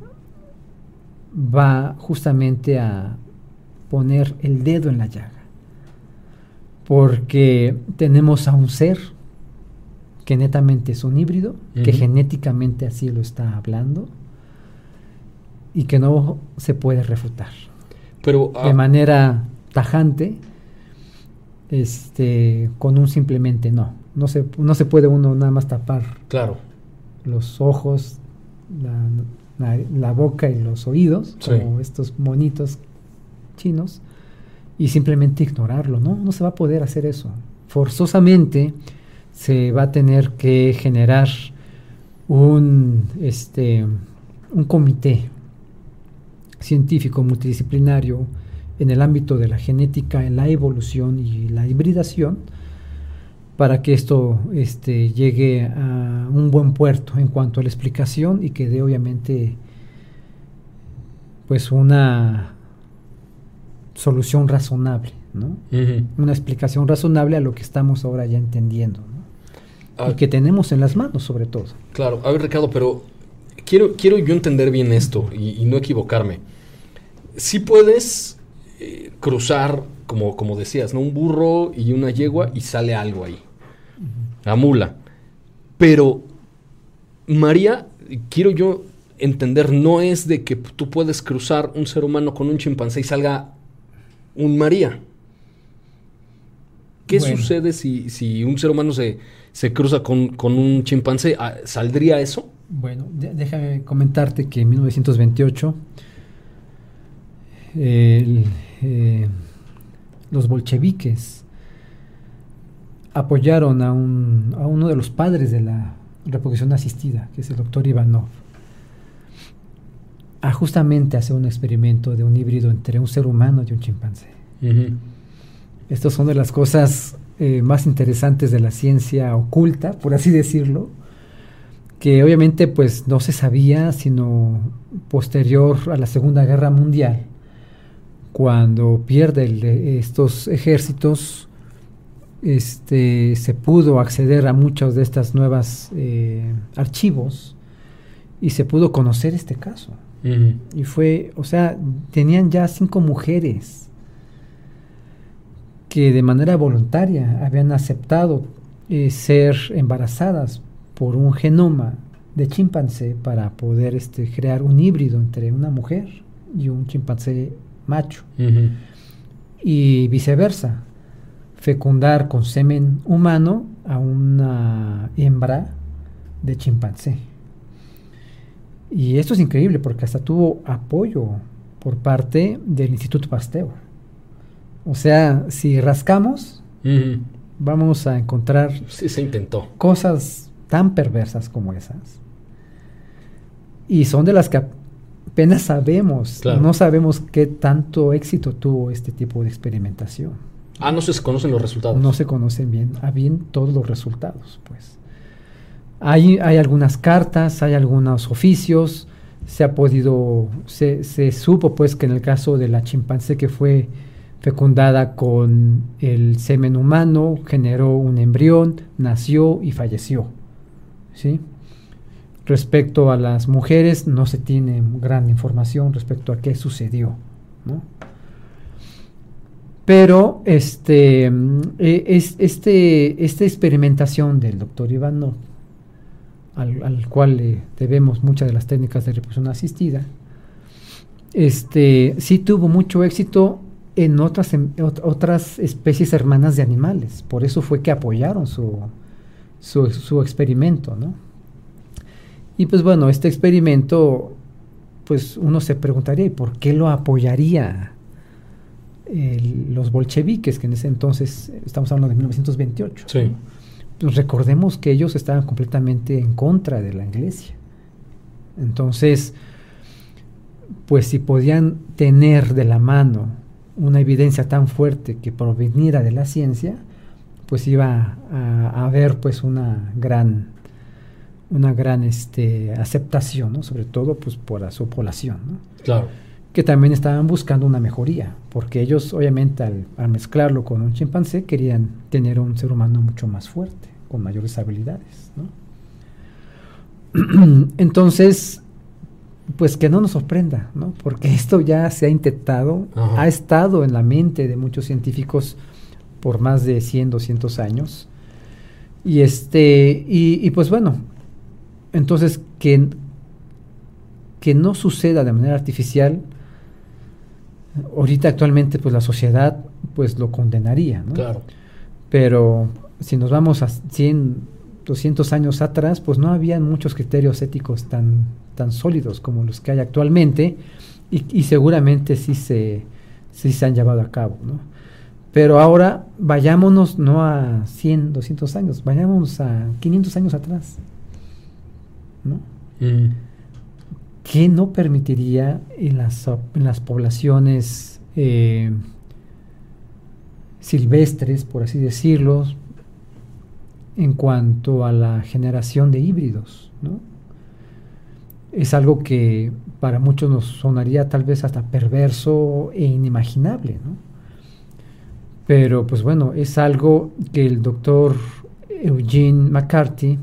va justamente a poner el dedo en la llaga, porque tenemos a un ser que netamente es un híbrido, que genéticamente así lo está hablando y que no se puede refutar. Pero, de ah, manera tajante, este, con un simplemente no. No se, no se puede uno nada más tapar claro. los ojos, la, boca y los oídos, como estos monitos chinos, y simplemente ignorarlo, ¿no? No se va a poder hacer eso. Forzosamente se va a tener que generar un, este, un comité científico multidisciplinario en el ámbito de la genética, en la evolución y la hibridación, para que esto este, llegue a un buen puerto en cuanto a la explicación y que dé obviamente pues una solución razonable, ¿no? Una explicación razonable a lo que estamos ahora ya entendiendo, y ah. que tenemos en las manos sobre todo. Claro, a ver Ricardo, pero quiero, quiero yo entender bien esto y, no equivocarme. Si puedes eh, cruzar, como, como decías, ¿no? un burro y una yegua y sale algo ahí. La mula. Pero María, quiero yo entender, no es de que tú puedes cruzar un ser humano con un chimpancé y salga un María. ¿Qué sucede si, si, un ser humano se, se cruza con, con, un chimpancé? Ah, ¿Saldría eso? Bueno, déjame comentarte que en 1928 el, eh, los bolcheviques apoyaron a, un, a uno de los padres de la reproducción asistida, que es el doctor Ivanov, a justamente hacer un experimento de un híbrido entre un ser humano y un chimpancé. Estas son de las cosas eh, más interesantes de la ciencia oculta, por así decirlo, que obviamente pues no se sabía sino posterior a la Segunda Guerra Mundial cuando pierde estos ejércitos, este, se pudo acceder a muchos de estas nuevas eh, archivos y se pudo conocer este caso. Y fue, o sea, tenían ya cinco mujeres que de manera voluntaria habían aceptado eh, ser embarazadas por un genoma de chimpancé para poder este, crear un híbrido entre una mujer y un chimpancé macho. Y viceversa, fecundar con semen humano a una hembra de chimpancé. Y esto es increíble porque hasta tuvo apoyo por parte del Instituto Pasteur. O sea, si rascamos, vamos a encontrar se intentó. cosas tan perversas como esas. Y son de las que apenas sabemos, no sabemos qué tanto éxito tuvo este tipo de experimentación. Ah, no se conocen los resultados. No se conocen bien, a bien todos los resultados, pues. Hay, hay algunas cartas, hay algunos oficios, se ha podido, se, se supo pues que en el caso de la chimpancé que fue fecundada con el semen humano, generó un embrión, nació y falleció. ¿Sí? Respecto a las mujeres, no se tiene gran información respecto a qué sucedió. Pero este, e, es, este, esta experimentación del doctor Ivanov, al, cual le debemos muchas de las técnicas de reproducción asistida, este, sí tuvo mucho éxito en otras, en otras especies hermanas de animales. Por eso fue que apoyaron su, su, su experimento, ¿no? Y pues bueno, este experimento, pues uno se preguntaría, ¿y por qué lo apoyaría los bolcheviques, que en ese entonces, estamos hablando de 1928? Sí. Pues recordemos que ellos estaban completamente en contra de la iglesia. Entonces, pues si podían tener de la mano una evidencia tan fuerte que proveniera de la ciencia, pues iba a, a haber pues una gran una gran este, aceptación, ¿no? sobre todo pues, por su población. ¿no? Claro. Que también estaban buscando una mejoría, porque ellos obviamente al, al, mezclarlo con un chimpancé querían tener un ser humano mucho más fuerte, con mayores habilidades. ¿no? Entonces, pues que no nos sorprenda, ¿no? porque esto ya se ha intentado, Ajá. ha estado en la mente de muchos científicos por más de 100, 200 años. Y, este, y, y pues bueno, entonces, que, que no suceda de manera artificial, ahorita actualmente pues la sociedad pues lo condenaría, ¿no? Claro. Pero si nos vamos a 100, 200 años atrás, pues no había muchos criterios éticos tan, tan sólidos como los que hay actualmente y, y seguramente sí se, sí se han llevado a cabo, ¿no? Pero ahora vayámonos no a 100, 200 años, vayámonos a 500 años atrás. ¿No? Mm. ¿Qué no permitiría en las, en las poblaciones eh, silvestres, por así decirlo, en cuanto a la generación de híbridos? ¿no? Es algo que para muchos nos sonaría tal vez hasta perverso e inimaginable, ¿no? Pero pues bueno, es algo que el doctor Eugene McCarthy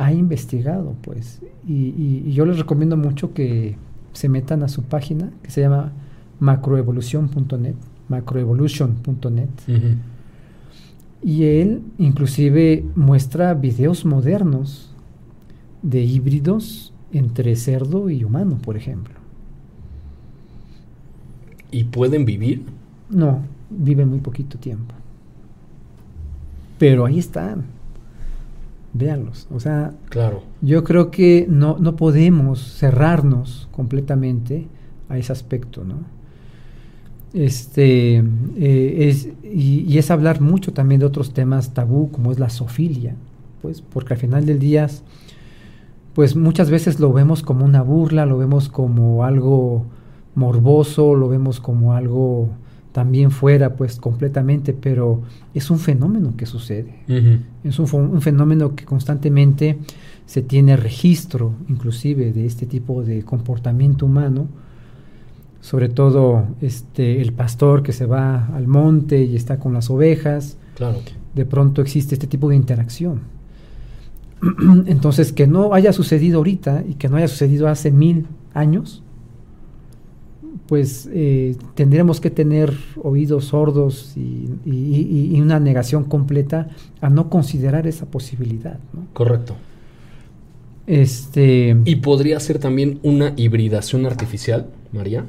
ha investigado, pues. Y, y, y, yo les recomiendo mucho que se metan a su página, que se llama macroevolución.net, macroevolution.net. Uh -huh. Y él inclusive muestra videos modernos de híbridos entre cerdo y humano, por ejemplo. ¿Y pueden vivir? No, viven muy poquito tiempo. Pero ahí están véanlos. O sea, claro. yo creo que no, no podemos cerrarnos completamente a ese aspecto, ¿no? Este, eh, es, y, y, es hablar mucho también de otros temas tabú, como es la sofilia, pues, porque al final del día, pues muchas veces lo vemos como una burla, lo vemos como algo morboso, lo vemos como algo también fuera pues completamente, pero es un fenómeno que sucede. Uh -huh. Es un, un, fenómeno que constantemente se tiene registro inclusive de este tipo de comportamiento humano, sobre todo este el pastor que se va al monte y está con las ovejas. Claro. De pronto existe este tipo de interacción. Entonces, que no haya sucedido ahorita y que no haya sucedido hace mil años, pues eh, tendremos que tener oídos sordos y, y, y, una negación completa a no considerar esa posibilidad. ¿no? Correcto. Este, ¿Y podría ser también una hibridación artificial, María?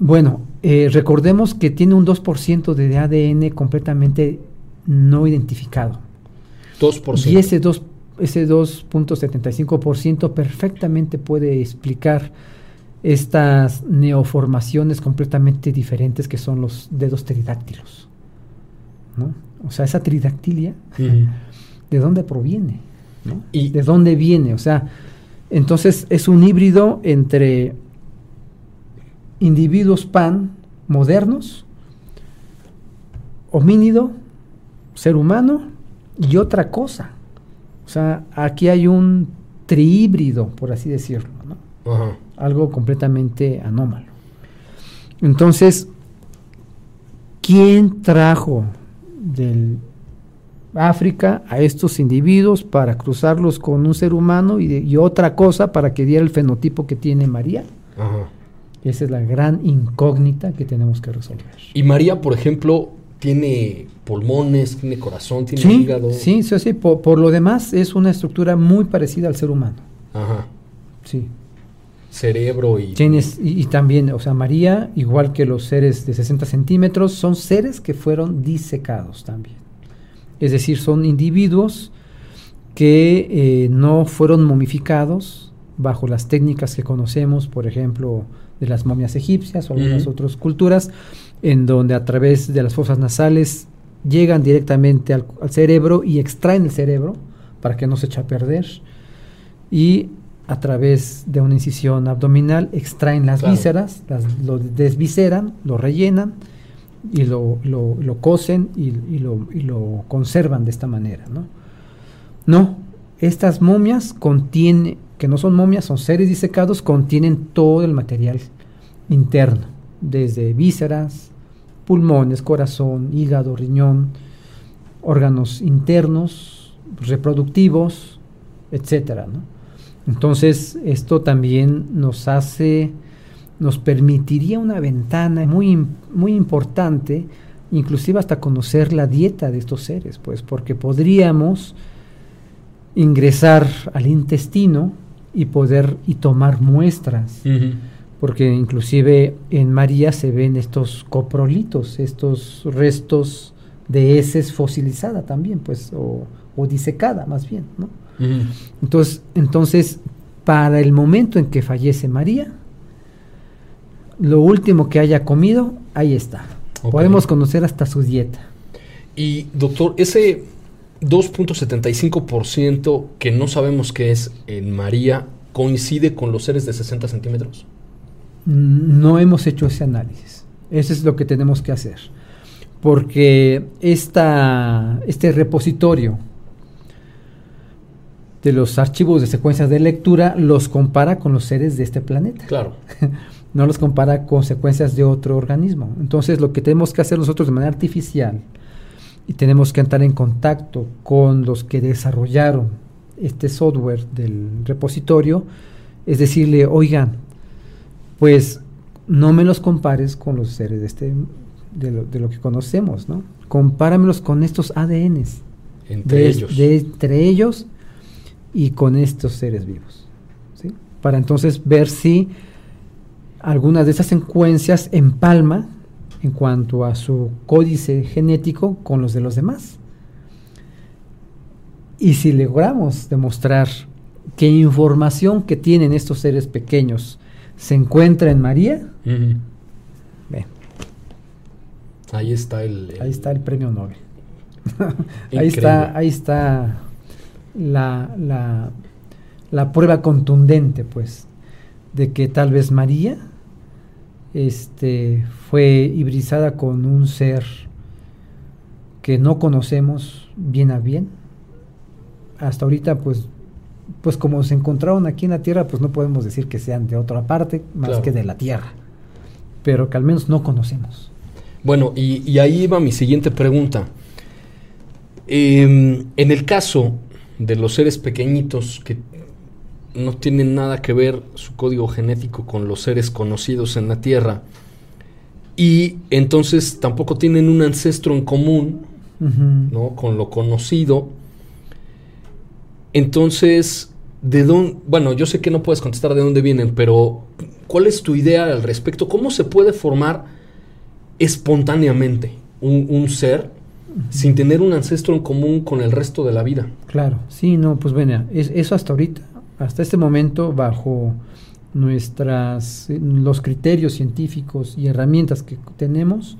Bueno, eh, recordemos que tiene un 2% de ADN completamente no identificado. 2%. Y ese 2%, ese 2.75% perfectamente puede explicar estas neoformaciones completamente diferentes que son los dedos tridáctilos. ¿no? O sea, esa tridactilia, uh -huh. ¿de dónde proviene? ¿no? ¿Y? ¿De dónde viene? O sea, entonces es un híbrido entre individuos pan modernos, homínido, ser humano y otra cosa. O sea, aquí hay un trihíbrido, por así decirlo, ¿no? Uh -huh algo completamente anómalo. Entonces, ¿quién trajo del África a estos individuos para cruzarlos con un ser humano y, de, y otra cosa para que diera el fenotipo que tiene María? Ajá. Esa es la gran incógnita que tenemos que resolver. Y María, por ejemplo, tiene pulmones, tiene corazón, tiene sí, hígado. Sí, sí, sí. Por, por, lo demás es una estructura muy parecida al ser humano. Ajá. Sí cerebro y... Tienes, y, y, también, o sea, María, igual que los seres de 60 centímetros, son seres que fueron disecados también. Es decir, son individuos que eh, no fueron momificados bajo las técnicas que conocemos, por ejemplo, de las momias egipcias o algunas uh -huh. otras culturas, en donde a través de las fosas nasales llegan directamente al, al cerebro y extraen el cerebro para que no se eche a perder. Y a través de una incisión abdominal, extraen las claro. vísceras, las, lo desvisceran, lo rellenan y lo, lo, lo cosen y, y, lo, y, lo, conservan de esta manera. No, no estas momias contienen, que no son momias, son seres disecados, contienen todo el material interno, desde vísceras, pulmones, corazón, hígado, riñón, órganos internos, reproductivos, etcétera. Entonces, esto también nos hace, nos permitiría una ventana muy, muy importante, inclusive hasta conocer la dieta de estos seres, pues, porque podríamos ingresar al intestino y poder y tomar muestras. Porque inclusive en María se ven estos coprolitos, estos restos de heces fosilizada también, pues, o, disecada más bien, ¿no? Entonces, entonces, para el momento en que fallece María, lo último que haya comido, ahí está. Podemos conocer hasta su dieta. Y doctor, ese 2.75% que no sabemos qué es en María coincide con los seres de 60 centímetros. Mm, no hemos hecho ese análisis. Eso es lo que tenemos que hacer. Porque esta, este repositorio de los archivos de secuencias de lectura los compara con los seres de este planeta. Claro. no los compara con secuencias de otro organismo. Entonces, lo que tenemos que hacer nosotros de manera artificial y tenemos que entrar en contacto con los que desarrollaron este software del repositorio, es decirle, oigan, pues no me los compares con los seres de, este, de, lo, que conocemos, ¿no? Compáramelos con estos ADNs. Entre ellos. De, entre ellos y con estos seres vivos. ¿sí? Para entonces ver si algunas de esas secuencias empalma en cuanto a su códice genético con los de los demás. Y si logramos demostrar qué información que tienen estos seres pequeños se encuentra en María, ahí está el, ahí está el premio Nobel. ahí está, ahí está la, la, la prueba contundente, pues, de que tal vez María este, fue hibridizada con un ser que no conocemos bien a bien. Hasta ahorita, pues, pues como se encontraron aquí en la Tierra, pues no podemos decir que sean de otra parte más que de la Tierra, pero que al menos no conocemos. Bueno, y, ahí va mi siguiente pregunta. Em, en el caso de los seres pequeñitos que no tienen nada que ver su código genético con los seres conocidos en la Tierra. Y entonces tampoco tienen un ancestro en común, ¿no? Con lo conocido. Entonces, ¿de dónde? Bueno, yo sé que no puedes contestar de dónde vienen, pero ¿cuál es tu idea al respecto? ¿Cómo se puede formar espontáneamente un, ser sin tener un ancestro en común con el resto de la vida? Claro, sí, no, pues bueno, es, eso hasta ahorita hasta este momento, bajo nuestras, los criterios científicos y herramientas que tenemos,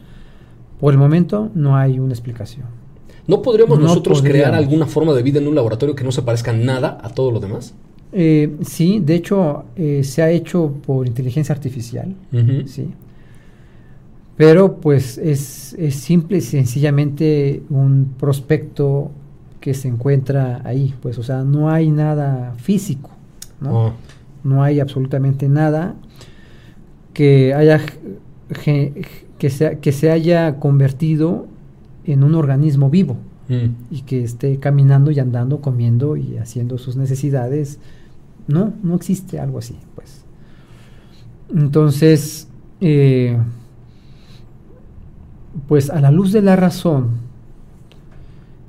por el momento no hay una explicación. ¿No podríamos nosotros crear alguna forma de vida en un laboratorio que no se parezca nada a todo lo demás? Eh, sí, de hecho eh, se ha hecho por inteligencia artificial, sí. Pero pues es, es simple y sencillamente un prospecto que se encuentra ahí, pues, o sea, no hay nada físico, ¿no? Oh. No hay absolutamente nada que haya que se, que se haya convertido en un organismo vivo mm. y que esté caminando y andando, comiendo y haciendo sus necesidades. No, no existe algo así, pues. Entonces, eh, pues a la luz de la razón,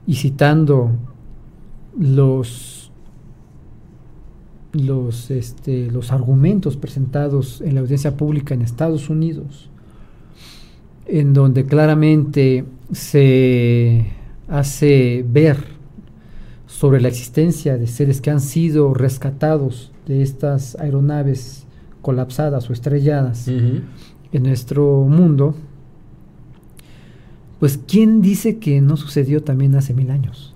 y citando los, los, este, los argumentos presentados en la audiencia pública en Estados Unidos, en donde claramente se hace ver sobre la existencia de seres que han sido rescatados de estas aeronaves colapsadas o estrelladas en nuestro mundo, pues ¿quién dice que no sucedió también hace mil años?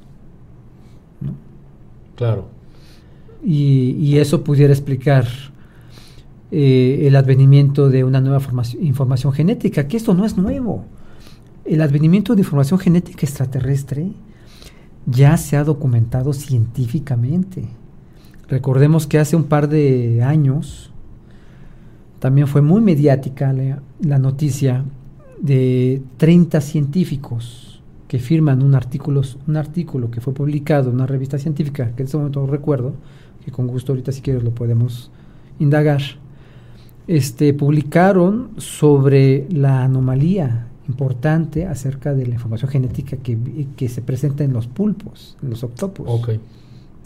Claro. Y, eso pudiera explicar eh, el advenimiento de una nueva información genética, que esto no es nuevo. El advenimiento de información genética extraterrestre ya se ha documentado científicamente. Recordemos que hace un par de años también fue muy mediática la, noticia de 30 científicos que firman un artículo, un artículo que fue publicado en una revista científica, que en este momento no recuerdo, que con gusto ahorita si quieres lo podemos indagar, este, publicaron sobre la anomalía importante acerca de la información genética que, se presenta en los pulpos, en los octopus. Ok.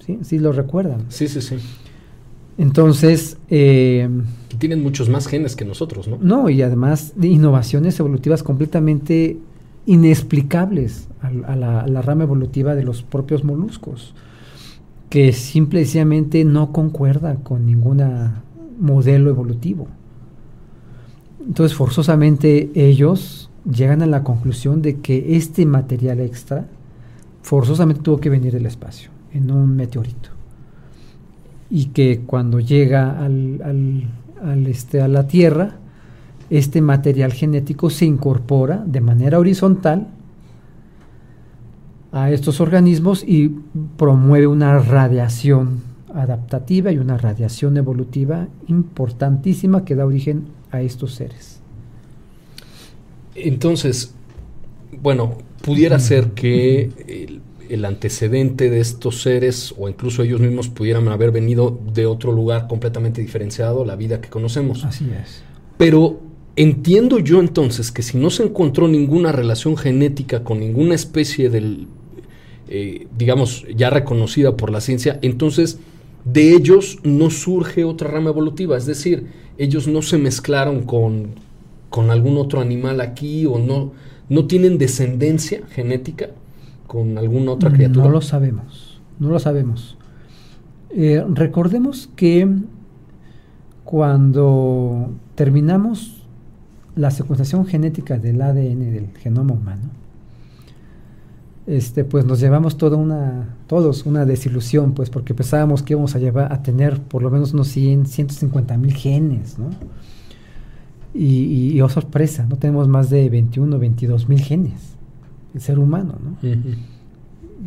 ¿Sí? ¿Sí lo recuerdan? Sí, sí, sí. Entonces... Eh, tienen muchos más genes que nosotros, ¿no? No, y además de innovaciones evolutivas completamente inexplicables a, la, rama evolutiva de los propios moluscos, que simple y sencillamente no concuerda con ningún modelo evolutivo. Entonces, forzosamente ellos llegan a la conclusión de que este material extra forzosamente tuvo que venir del espacio, en un meteorito y que cuando llega al, este, a la Tierra, este material genético se incorpora de manera horizontal a estos organismos y promueve una radiación adaptativa y una radiación evolutiva importantísima que da origen a estos seres. Entonces, bueno, pudiera ser que el antecedente de estos seres o incluso ellos mismos pudieran haber venido de otro lugar completamente diferenciado, la vida que conocemos. Así es. Pero entiendo yo entonces que si no se encontró ninguna relación genética con ninguna especie del, eh, digamos, ya reconocida por la ciencia, entonces de ellos no surge otra rama evolutiva, es decir, ellos no se mezclaron con, con algún otro animal aquí o no, no tienen descendencia genética con alguna otra criatura? No lo sabemos, no lo sabemos. Eh, recordemos que cuando terminamos la secuenciación genética del ADN del genoma humano, este, pues nos llevamos toda una, todos una desilusión, pues porque pensábamos que íbamos a llevar a tener por lo menos unos 100, 150 mil genes, ¿no? Y, y, oh sorpresa, no tenemos más de 21, 22 mil genes el ser humano, ¿no?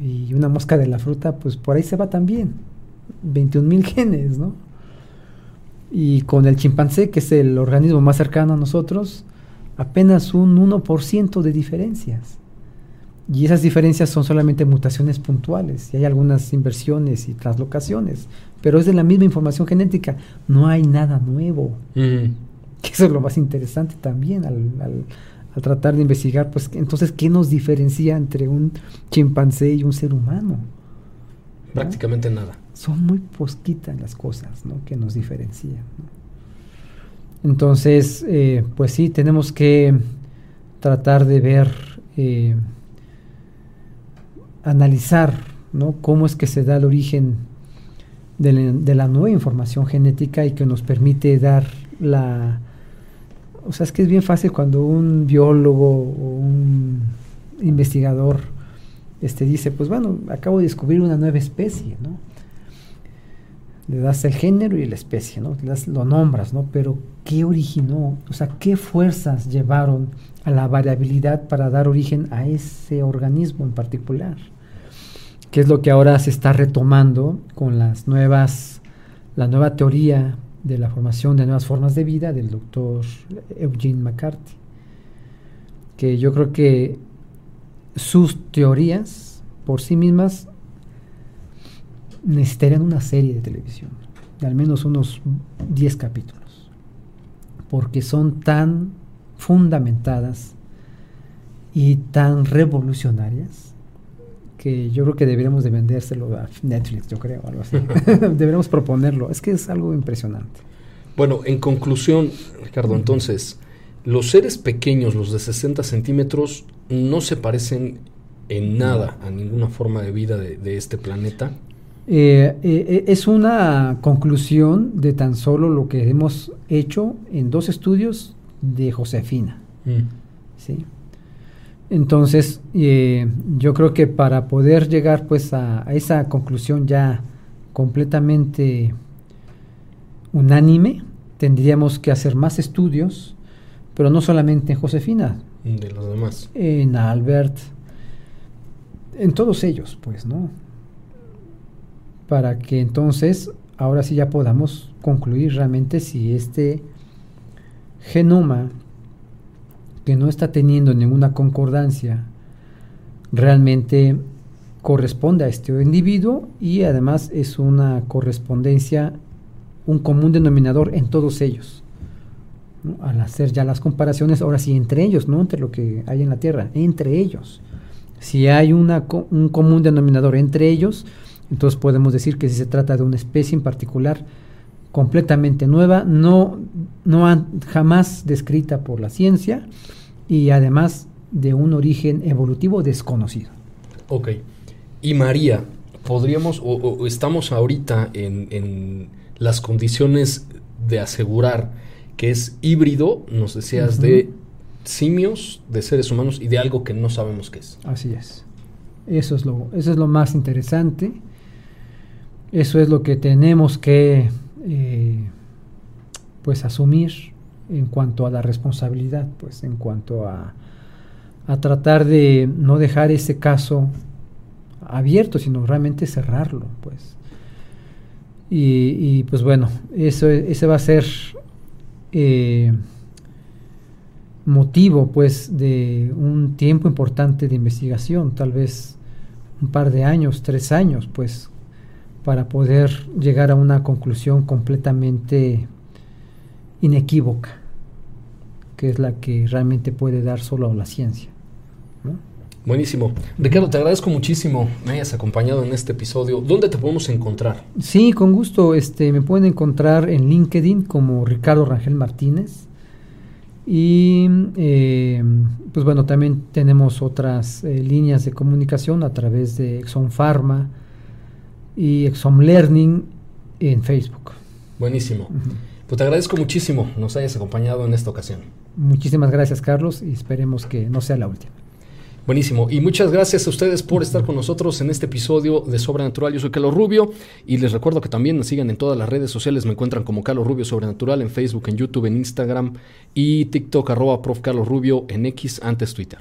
Y una mosca de la fruta, pues por ahí se va también. 21 mil genes, ¿no? Y con el chimpancé, que es el organismo más cercano a nosotros, apenas un 1% de diferencias. Y esas diferencias son solamente mutaciones puntuales, y hay algunas inversiones y translocaciones, pero es de la misma información genética, no hay nada nuevo. Eso es lo más interesante también al, al tratar de investigar, pues entonces, ¿qué nos diferencia entre un chimpancé y un ser humano? Prácticamente nada. Son muy posquitas las cosas ¿no? que nos diferencian. Entonces, eh, pues sí, tenemos que tratar de ver, eh, analizar ¿no? cómo es que se da el origen de la nueva información genética y que nos permite dar la o sea, es que es bien fácil cuando un biólogo o un investigador este, dice, pues bueno, acabo de descubrir una nueva especie, ¿no? Le das el género y la especie, ¿no? lo nombras, ¿no? Pero ¿qué originó? O sea, ¿qué fuerzas llevaron a la variabilidad para dar origen a ese organismo en particular? ¿Qué es lo que ahora se está retomando con las nuevas, la nueva teoría de la formación de nuevas formas de vida del doctor Eugene McCarthy, que yo creo que sus teorías por sí mismas necesitarían una serie de televisión, de al menos unos 10 capítulos, porque son tan fundamentadas y tan revolucionarias que yo creo que deberíamos de vendérselo a Netflix, yo creo, algo así. deberíamos proponerlo. Es que es algo impresionante. Bueno, en conclusión, Ricardo, entonces, los seres pequeños, los de 60 centímetros, no se parecen en nada a ninguna forma de vida de, este planeta. Eh, eh, es una conclusión de tan solo lo que hemos hecho en dos estudios de Josefina. Mm. ¿sí? Entonces, eh, yo creo que para poder llegar pues a, esa conclusión ya completamente unánime, tendríamos que hacer más estudios, pero no solamente en Josefina. De los demás. En Albert, en todos ellos, pues, ¿no? Para que entonces, ahora sí ya podamos concluir realmente si este genoma que no está teniendo ninguna concordancia realmente corresponde a este individuo y además es una correspondencia, un común denominador en todos ellos. Al hacer ya las comparaciones, ahora sí, entre ellos, no entre lo que hay en la Tierra, entre ellos. Si hay una, un común denominador entre ellos, entonces podemos decir que si se trata de una especie en particular completamente nueva, no, no jamás descrita por la ciencia y además de un origen evolutivo desconocido. Ok. Y María, podríamos, o, estamos ahorita en, las condiciones de asegurar que es híbrido, nos decías, de simios, de seres humanos y de algo que no sabemos qué es. Así es. Eso es lo, eso es lo más interesante. Eso es lo que tenemos que eh, pues asumir en cuanto a la responsabilidad, pues en cuanto a, a tratar de no dejar ese caso abierto, sino realmente cerrarlo, pues. Y, pues bueno, eso, ese va a ser eh, motivo, pues, de un tiempo importante de investigación, tal vez un par de años, tres años, pues, para poder llegar a una conclusión completamente inequívoca, que es la que realmente puede dar solo la ciencia. Buenísimo. Ricardo, te agradezco muchísimo me hayas acompañado en este episodio. ¿Dónde te podemos encontrar? Sí, con gusto. Este, me pueden encontrar en LinkedIn como Ricardo Rangel Martínez. Y eh, pues bueno, también tenemos otras eh, líneas de comunicación a través de Exxon Pharma y Exxon Learning en Facebook. Buenísimo. Pues te agradezco muchísimo nos hayas acompañado en esta ocasión. Muchísimas gracias, Carlos, y esperemos que no sea la última. Buenísimo. Y muchas gracias a ustedes por estar con nosotros en este episodio de Sobrenatural. Yo soy Carlos Rubio y les recuerdo que también nos sigan en todas las redes sociales. Me encuentran como Carlos Rubio Sobrenatural en Facebook, en YouTube, en Instagram y TikTok arroba prof Carlos Rubio en X antes Twitter.